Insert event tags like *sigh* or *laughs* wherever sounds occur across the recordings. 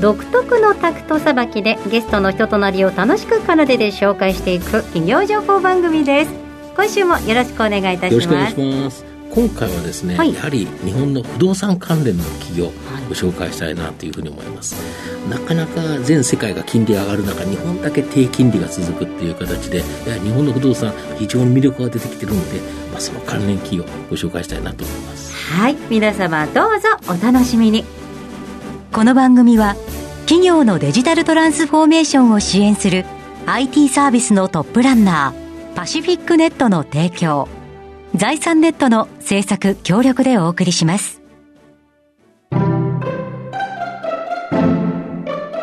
独特のタクトさばきでゲストの人となりを楽しく奏でで紹介していく企業情報番組です。今週もよろしくお願いいたします。今回はですね、はい、やはり日本の不動産関連の企業をご紹介したいなというふうに思います、なかなか全世界が金利上がる中日本だけ低金利が続くっていう形で日本の不動産非常に魅力が出てきてるので、まあ、その関連企業をご紹介したいなと思います。はい。皆様どうぞお楽しみにこの番組は企業のデジタルトランスフォーメーションを支援する IT サービスのトップランナーパシフィックネットの提供財産ネットの制作協力でお送りします。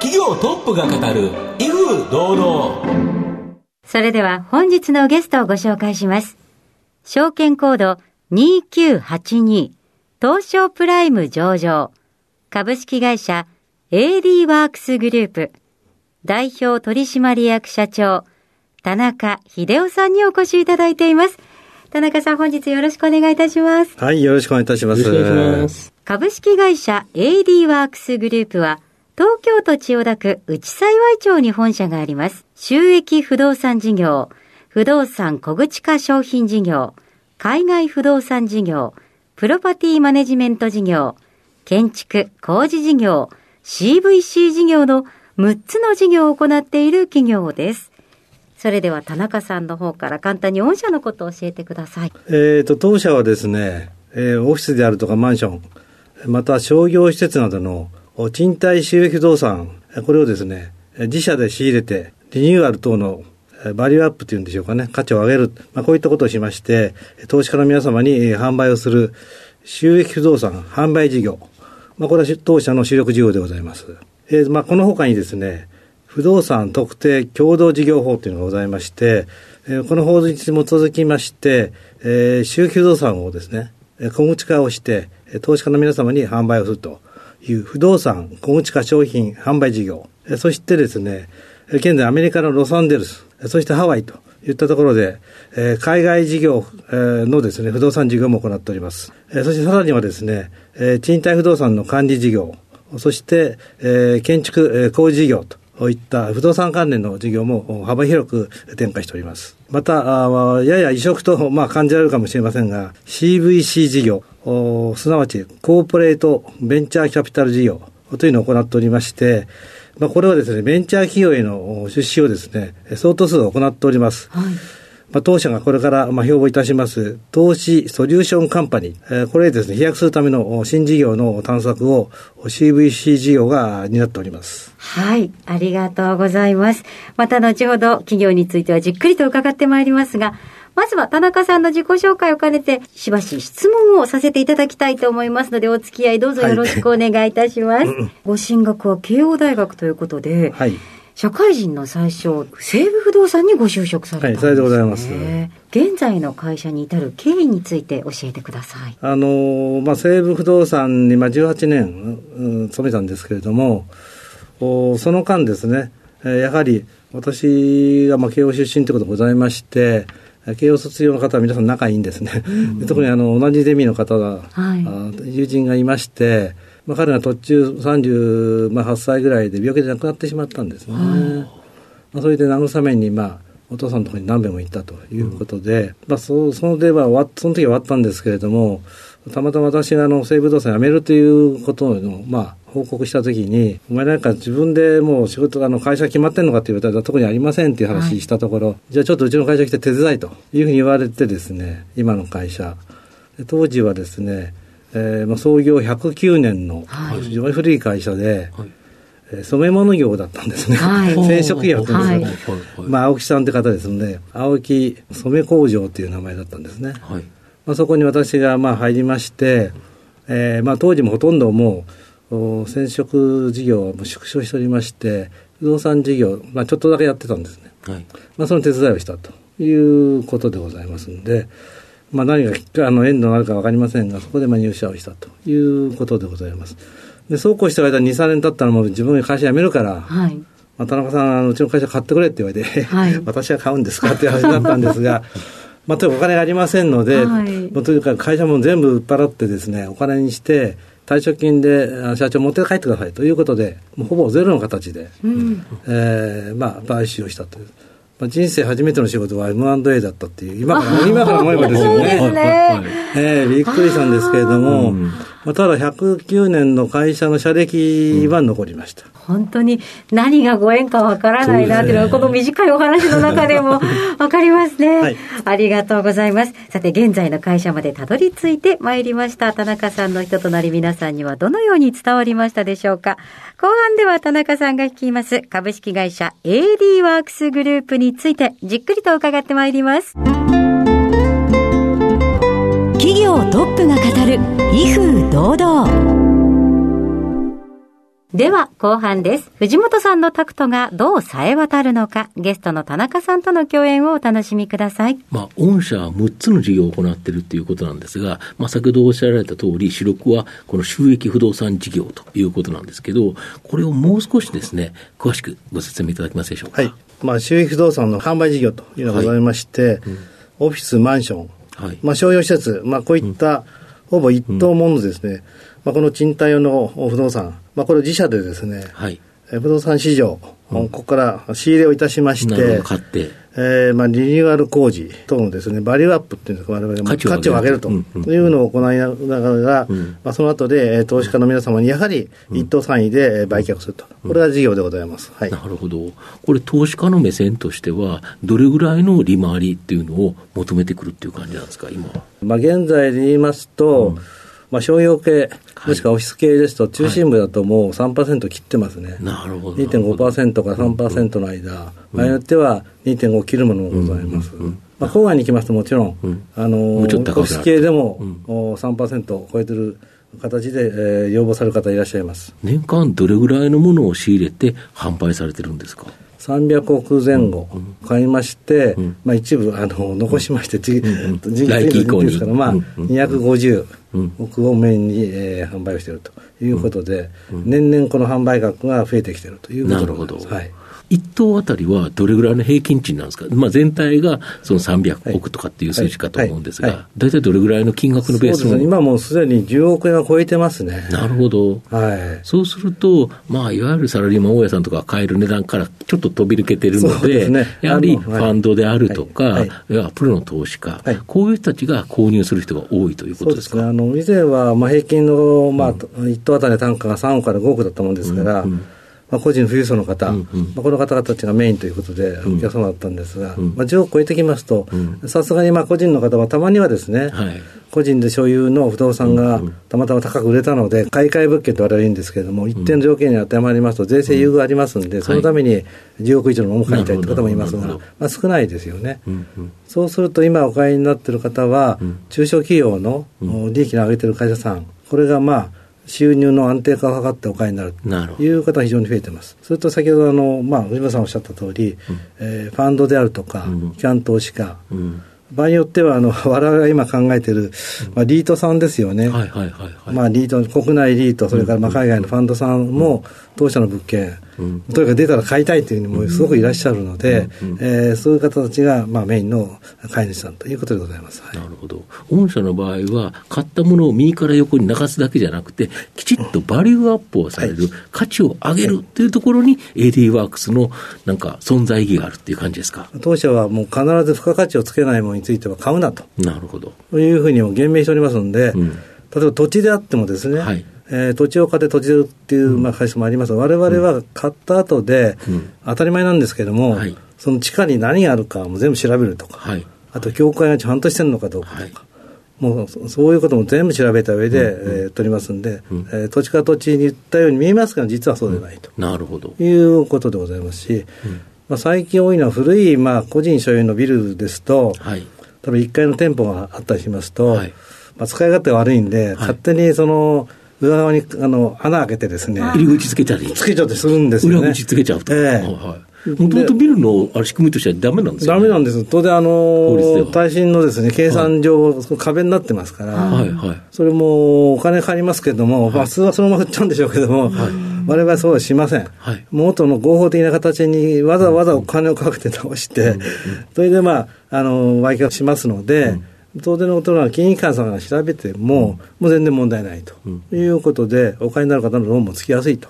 企業トップが語る威風堂々。それでは本日のゲストをご紹介します。証券コード2982東証プライム上場株式会社 AD ワークスグループ代表取締役社長田中秀夫さんにお越しいただいています。田中さん、本日よろしくお願いいたします。はい、よろしくお願いいたします。よろしくお願いします。株式会社 AD ワークスグループは、東京都千代田区内幸町に本社があります。収益不動産事業、不動産小口化商品事業、海外不動産事業、プロパティマネジメント事業、建築工事事業、CVC 事業の6つの事業を行っている企業です。それでは田中さんの方から簡単に御社のことを教えてください。えっ、ー、と、当社はですね、えー、オフィスであるとかマンション、また商業施設などの賃貸収益不動産、これをですね、自社で仕入れて、リニューアル等のバリューアップというんでしょうかね、価値を上げる、まあ、こういったことをしまして、投資家の皆様に販売をする収益不動産販売事業、まあ、これは当社の主力事業でございます。えー、まあ、この他にですね、不動産特定共同事業法というのがございまして、えー、この法律に基づきまして、えー、収益不動産をですね、小口化をして、投資家の皆様に販売をするという不動産小口化商品販売事業、そしてですね、現在アメリカのロサンゼルス、そしてハワイといったところで、えー、海外事業、えー、のですね、不動産事業も行っております。えー、そしてさらにはですね、えー、賃貸不動産の管理事業、そして、えー、建築、えー、工事事業とこういった不動産関連の事業も幅広く展開しております。また、あやや異色と、*laughs* まあ、感じられるかもしれませんが、CVC 事業、すなわちコーポレートベンチャーキャピタル事業というのを行っておりまして、まあ、これはですね、ベンチャー企業への出資をですね、相当数行っております。はいまあ、当社がこれから、まあ、標榜いたします、投資ソリューションカンパニー、えー、これですね、飛躍するための新事業の探索を CVC 事業が担っております。はい、ありがとうございます。また後ほど企業についてはじっくりと伺ってまいりますが、まずは田中さんの自己紹介を兼ねて、しばし質問をさせていただきたいと思いますので、お付き合いどうぞよろしくお願いいたします。はい、ご進学は慶応大学ということで、はい社会人の最初、西武不動産にご就職されたんです、ね、はい、さようでございます。現在の会社に至る経緯について教えてください。あの、まあ、西武不動産に、まあ、18年、うん、勤めたんですけれども、おその間ですね、やはり私がまあ慶応出身ということがございまして、慶応卒業の方は皆さん仲いいんですね。うん、*laughs* 特にあの同じゼミの方が、はい、友人がいまして、まあ、彼が途中38歳ぐらいで病気で亡くなってしまったんですね。まあ、それで慰めに、まあ、お父さんのところに何べんも行ったということで、うん、まあ、そそのではその時は終わったんですけれども、たまたま私があの西武動産辞めるということの、まあ、報告したときに、お前なんか自分でもう仕事、あの会社決まってんのかって言われたら特にありませんっていう話したところ、はい、じゃあちょっとうちの会社来て手伝いというふうに言われてですね、今の会社。当時はですね、えーまあ、創業109年の非常に古い会社で、はい、染め物業だったんですね、はい、*laughs* 染色業というですね、はい、まあ、青木さんって方ですので青木染め工場という名前だったんですね、はい。まあ、そこに私がまあ入りまして、えーまあ、当時もほとんどもお染色事業はもう縮小しておりまして、不動産事業、まあ、ちょっとだけやってたんですね。はい。まあ、その手伝いをしたということでございますんで、まあ、何がきっかあの縁のあるか分かりませんが、そこでまあ入社をしたということでございます。で、そうこうしてる間に2、3年経ったらもう自分が会社辞めるから、はい。まあ、田中さん、あのうちの会社買ってくれって言われて、はい *laughs* 私は買うんですかっていう話になったんですが、*laughs* まあ、とにかくお金がありませんので、はいもうとにかく会社も全部売っ払ってですね、お金にして、退職金であ社長持って帰ってくださいということで、もうほぼゼロの形で、うん。えーまあ、買収をしたという。まあ、人生初めての仕事は M&A だったっていう、今から、今から思えばですよそうですね。ね。えーびっくりしたんですけれども、うんまあ、ただ109年の会社の社歴は残りました。本当に何がご縁かわからないなっていうのは、この短いお話の中でも *laughs* わかりますね、はいありがとうございます。さて、現在の会社までたどり着いてまいりました。田中さんの人となり皆さんにはどのように伝わりましたでしょうか後半では田中さんが率います株式会社 AD ワークスグループについてじっくりと伺ってまいります。企業トップが語る威風堂々では後半です。藤本さんのタクトがどう冴え渡るのか、ゲストの田中さんとの共演をお楽しみください。まあ、御社は6つの事業を行っているということなんですが、まあ、先ほどおっしゃられた通り、主力はこの収益不動産事業ということなんですけど、これをもう少しですね、詳しくご説明いただけますでしょうか。はい。まあ、収益不動産の販売事業というのがございまして、オフィス、マンション、はい。まあ、商業施設、まあ、こういった、ほぼ一棟ものですね、まあ、この賃貸用の不動産、まあ、これを自社でですね、はい。えー不動産市場、ここから仕入れをいたしまして買って。えーまあ、リニューアル工事等のですね、バリューアップっていうんですか、我々が価値を上げる価値を上げるとうんうんいうのを行いながら、んまあ、その後で、えー投資家の皆様にやはり一等単位でえー売却すると。これが事業でございます。はい。なるほど。これ、投資家の目線としては、どれぐらいの利回りっていうのを求めてくるっていう感じなんですか、今は？まあ、現在で言いますと、まあ、商用系、もしくはオフィス系ですと、中心部だともう3%切ってますね。なるほど。2.5%から3%の間、場合によっては2.5切るものもございます。まあ、郊外に行きますともちろん、うん。あのオフィス系でも、うん。お3%を超えてる形で、えー要望される方いらっしゃいます。年間どれぐらいのものを仕入れて販売されてるんですか？300億前後買いまして、ん。まあ、一部あの残しまして、次、ん次来期以降に。ですから、まあ、うんうん250うん。億をメインに、えー販売をしているということで、年々この販売額が増えてきているということでなるほど。はい。一棟あたりはどれぐらいの平均値なんですか、まあ、全体がその300億とかっていう数字かと思うんですはい。はい。が、大体どれぐらいの金額のベースの今もうすでに10億円は超えてますね。なるほど。はい。そうすると、まあ、いわゆるサラリーマン大家さんとかが買える値段からちょっと飛び抜けてるのでね。やはりファンドであるとか、はい。い。わゆるプロの投資家、はい。こういう人たちが購入する人が多いということでか？そうですすね。あの、以前は、まあ、平均の、まあ、一棟あたりの単価が3億から5億だったもんですから、うんうんまあ、個人富裕層の方、うんうん。まあ、この方々たちがメインということで、ん。お客様だったんですが、ん。まあ、10億超えてきますとう、さすがにまあ個人の方はたまにはですね、はい。個人で所有の不動産がたまたま高く売れたので、買い替え物件と我々は言うんですけれども、一定の条件に当てはまりますと、税制優遇がありますんで、そのために10億以上のものを買いたいという方もいますがまあ、少ないですよね。そうすると今お買いになっている方は、ん。中小企業のお利益の上げている会社さん、これがまあ、収入の安定化を図ってお買いになる。という方が非常に増えてます。それと先ほどあの、まあ、藤本さんおっしゃった通り、えーファンドであるとかうん、機関投資家、うん場合によってはあの、*laughs* 我々が今考えている、まあ、リートさんですよね。はいはいはいはい。まあ、リート、国内リート、それからまあ海外のファンドさんも、当社の物件、うんとにかく出たら買いたいというふうにもすごくいらっしゃるので、えーそういう方たちがまあメインの買い主さんということでございます。はいなるほど。御社の場合は、買ったものを右から横に流すだけじゃなくて、きちっとバリューアップをされる、価値を上げるっていうところに、AD ワークスのなんか存在意義があるっていう感じですか？当社はもう必ず付加価値をつけないものについては買うなとなるほど。いうふうにも言明しておりますので、うん例えば土地であってもですね、はいえー土地を買って土地で売るっていうまあ会社もあります。が、我々は買った後で、うん。当たり前なんですけども、はい。その地下に何があるかも全部調べるとか、はい。あと教会がちゃんとしてるのかどうかとか、はい。もうそそういうことも全部調べた上で、えー取りますんで、うん。えー土地か土地に言ったように見えますが、実はそうでないと。なるほど。いうことでございますし、まあ、最近多いのは古い、まあ、個人所有のビルですと、はい。多分1階の店舗があったりしますと、はい。まあ、使い勝手が悪いんで、勝手にその裏側にあの穴開けてですね、入り口つけたり。つけちゃってするんですよね。裏口つけちゃうと。ええはいはいもともとビルのあれ仕組みとしてはダメなんですよ、ね、ダメなんです。当然、あの、耐震のですね、計算上、壁になってますから、はいはい。それもお金かかりますけれども、まあ普通はそのまま振っちゃうんでしょうけども、我々はそうはしません。はい元の合法的な形にわざわざお金をかけて直して、それでまあ、あの、売却しますので、当然のことは金融機関さんが調べても、もう全然問題ないと。いうことで、お金になる方のローンもつきやすいと。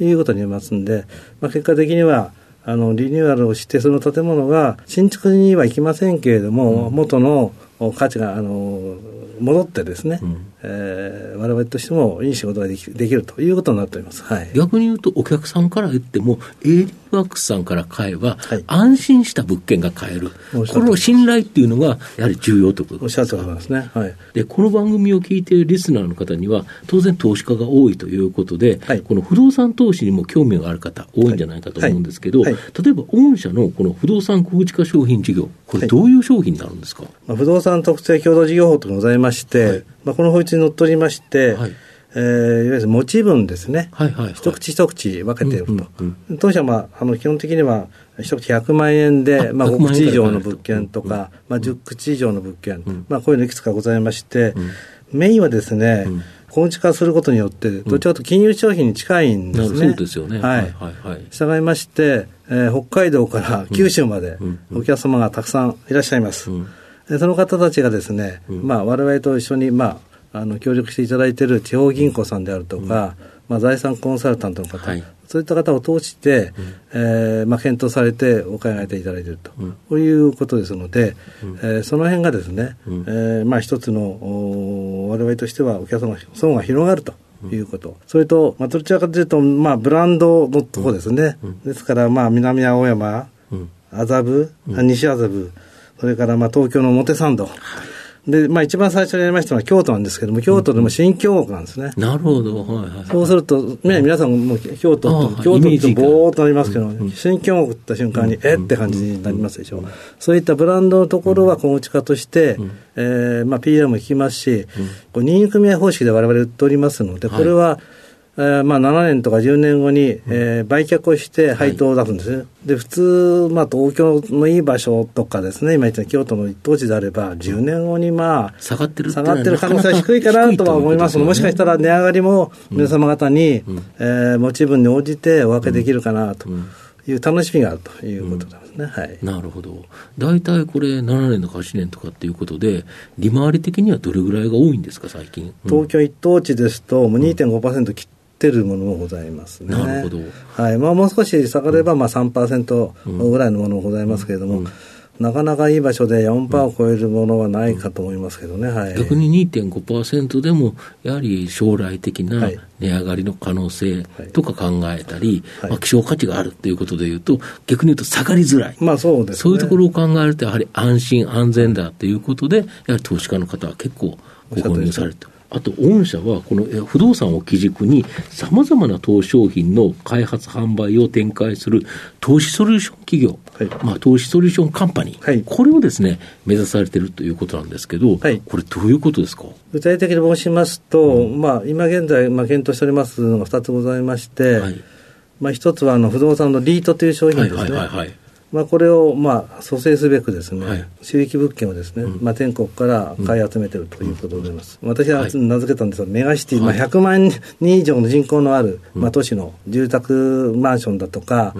いうことになりますんで、まあ、結果的には、あのリニューアルをして、その建物が新築にはいきませんけれども、元の価値があの戻ってですね、えー、我々としてもいい仕事ができできるということになっております。はい、逆に言うと、お客さんから言っても、AD ワークスさんから買えば、はい。安心した物件が買える。この信頼っていうのが、やはり重要ということおっしゃると思いますね。はい。で、この番組を聞いているリスナーの方には、当然投資家が多いということで、はい。この不動産投資にも興味がある方、多いんじゃないかと思うんですけど、例えば、御社のこの不動産小口化商品事業、これ、どういう商品になるんですか、まあ、不動産特定共同事業法とございまして、はい。まあ、この法律にのっとりまして、はい。えーいわゆる持ち分ですね。はいはいはい。一口一口分けていると。うんうん当社は、まあ、あの基本的には一口100万円で、あまあ、100 5万円口以上の物件とか、まあ、10口以上の物件、ん。まあ、こういうのいくつかございまして、メインはですね、ん。小口化することによって、どちらかと金融商品に近いんですね。そうですよね。はい。はいはい。従いまして、えー北海道から九州までうん。お客様がたくさんいらっしゃいます。うん。でその方たちがですね、まあ、我々と一緒に、まあ、あの協力していただいている地方銀行さんであるとか、まあ、財産コンサルタントの方、はい。そういった方を通して、えーまあ、検討されてお考えていただいていると、うん。こういうことですので、えーその辺がですね、うん。えーまあ、一つのお我々としてはお客様の層が広がると。いうこと。それと、まあ、どちらかというと、まあ、ブランドのところですね。ですから、まあ、南青山、うん。麻布、あ西麻布、それからまあ東京の表参道。で、まあ一番最初にやりましたのは京都なんですけども、京都でも新京極なんですね。なるほど。はいはい。そうすると、ね、皆さんも京都ああと、京都ってぼーっとなりますけど、新京極って言った瞬間に、えって感じになりますでしょ。そういったブランドのところは小口化として、えーまあ PR も効きますし、こう任意組合方式で我々売っておりますので、これは、えーまあ7年とか10年後に、えー売却をして配当を出すんですね。で、普通、まあ東京のいい場所とかですね、今言った京都の一等地であれば、10年後にまあ、下がってる下がってる可能性は低いかなとは思いますので、もしかしたら値上がりも皆様方に、えー持ち分に応じてお分けできるかなという楽しみがあるということなんですね。はい。なるほど。大体これ7年とか8年とかっていうことで、利回り的にはどれぐらいが多いんですか、最近？うん東京一等地ですと、もう2.5%切ってるものもございますね。なるほどはい。まあ、もう少し下がれば、まあ3%ぐらいのものもございますけれども、なかなかいい場所で4%を超えるものはないかと思いますけどね。はい。逆に2.5%でも、やはり将来的なはい値上がりの可能性とか考えたり、はいまあ、希少価値があるということでいうと、逆に言うと下がりづらい。まあそうですね。そういうところを考えると、やはり安心安全だということで、やはり投資家の方は結構ご購入されてる。あと、御社はこのえ不動産を基軸に、さまざまな投資商品の開発、販売を展開する投資ソリューション企業、はい。まあ、投資ソリューションカンパニー、はい。これをですね、目指されてるということなんですけど、はい。これ、どういうことですか？具体的に申しますと、まあ、今現在、まあ、検討しておりますのが2つございまして、はい。まあ、1つはあの不動産のリートという商品はいですね。はいはいはい。まあ、これを、まあ、蘇生すべくですね、はい。収益物件をですね、まあ、全国から買い集めているということでございます。私ははい。名付けたんですが、メガシティ、はい。まあ、100万人以上の人口のある、まあ、都市の住宅マンションだとか、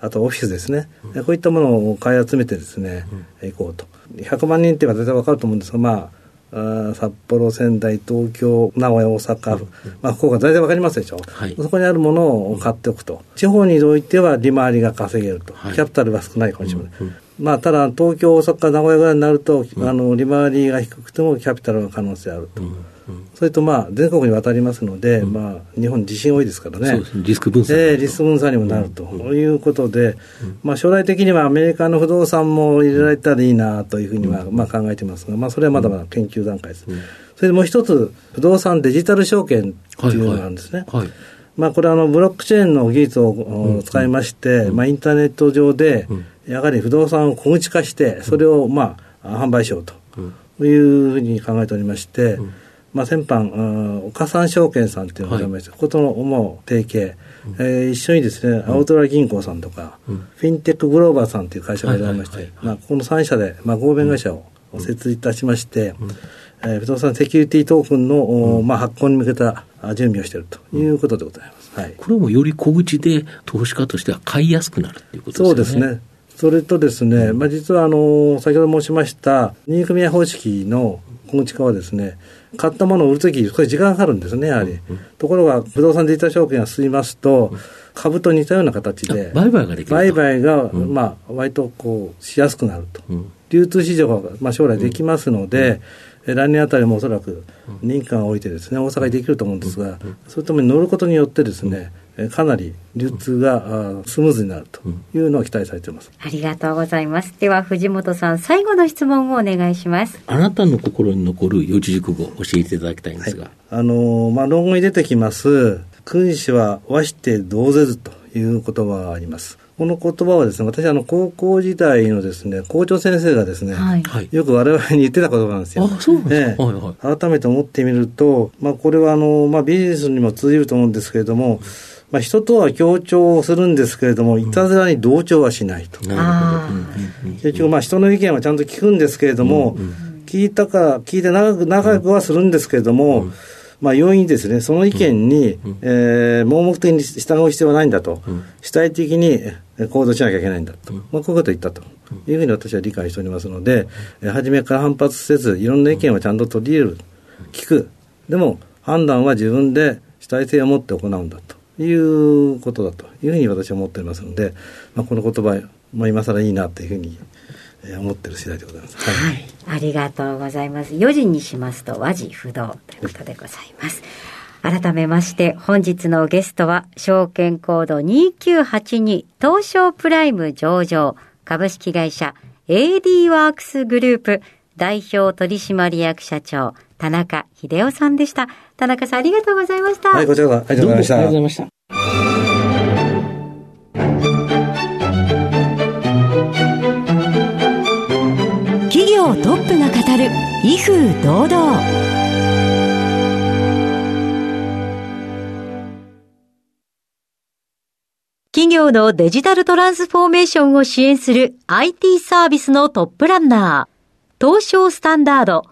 あとオフィスですね、こういったものを買い集めてですね、行こうと。100万人っていうのは大体わかると思うんですが、まあ、あー札幌、仙台、東京、名古屋、大阪、まあ、福岡、大体わかりますでしょ、はいそこにあるものを買っておくと。地方においては利回りが稼げると。はいキャピタルは少ないかもしれない。まあ、ただ、東京、大阪、名古屋ぐらいになると、あの、利回りが低くてもキャピタルの可能性あると。それと、まあ、全国に渡りますので、まあ、日本地震多いですからね。リスク分散。ええリスク分散にもなると。いうことで、まあ、将来的にはアメリカの不動産も入れられたらいいなというふうには、まあ、考えてますが、まあ、それはまだまだ研究段階です。それでもう一つ、不動産デジタル証券っていうのがあるんですね。はい。まあ、これはあのブロックチェーンの技術をお使いまして、まあ、インターネット上で、やはり不動産を小口化して、それをまあ販売しようというふうに考えておりまして、まあ、先般、岡三証券さんっていうのがございまして、はい、こことのもう提携、うん、えー、一緒にですね、青虎銀行さんとか、うん、フィンテックグローバーさんという会社がございまして、まあ、この3社で、まあ、合弁会社を設立いたしまして、うん、えー、不動産セキュリティトークンの、うん、まあ、発行に向けた準備をしているということでございます。はい、これもより小口で投資家としては買いやすくなるということですね。そうですね。それとですね、まあ、実はあの先ほど申しました任意組合方式の小口化はですね買ったものを売るとき、これ時間かかるんですね、やはり。うん、ところが、不動産データ証券が進みますと、うん、株と似たような形で、売買ができる売買が、うん、まあ、割とこう、しやすくなると。流通市場が、まあ、将来できますので、来年あたりもおそらく認可を置いてですね、大阪にできると思うんですが、そういったも乗ることによってですね、かなり流通がスムーズになるというのは期待されています。ありがとうございます。では藤本さん、最後の質問をお願いします。あなたの心に残る四字熟語教えていただきたいんですが。はい、あのまあ論語に出てきます。君子は和して同ぜずという言葉があります。この言葉はですね、私あの高校時代のですね、校長先生がですね、はい、よく我々に言ってた言葉なんですよ。あ、そうなんですか、ねはいはい、改めて思ってみると、まあこれはあの、まあビジネスにも通じると思うんですけれども、まあ、人とは協調するんですけれども、いたずらに同調はしないと。結局、まあ、人の意見はちゃんと聞くんですけれども、聞いたか、聞いて長く、長くはするんですけれども、まあ、容易にですね、その意見に、えー、盲目的に従う必要はないんだと、主体的に行動しなきゃいけないんだと、まあ、こういうことを言ったと。いうふうに私は理解しておりますので、初めから反発せず、いろんな意見をちゃんと取り入れる、聞く、でも判断は自分で主体性を持って行うんだと。いうことだというふうに私は思っておりますので、まあ、この言葉も今更いいなというふうに思ってる次第でございます。はい、ありがとうございます。4時にしますと和字不動ということでございます。改めまして本日のゲストは証券コード2982東証プライム上場株式会社 AD ワークスグループ代表取締役社長田中秀夫さんでした。田中さんありがとうございました。はい、こちらこそありがとうございました。ありがとうございました。企業トップが語る威風堂々企業のデジタルトランスフォーメーションを支援する IT サービスのトップランナー東証スタンダード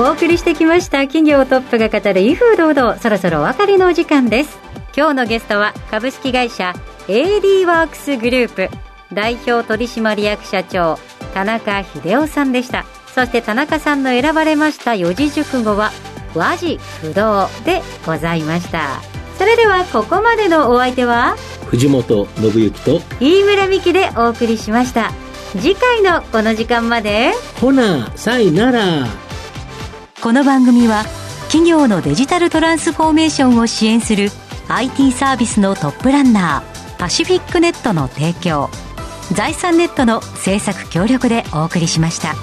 お送りしてきました企業トップが語る威風堂々そろそろお別れのお時間です。今日のゲストは株式会社 AD ワークスグループ代表取締役社長田中秀夫さんでした。そして田中さんの選ばれました四字熟語は和字不動でございました。それではここまでのお相手は藤本信之と飯村美希でお送りしました。次回のこの時間まで。ほなさいならこの番組は企業のデジタルトランスフォーメーションを支援する IT サービスのトップランナーパシフィックネットの提供財産ネットの制作協力でお送りしました。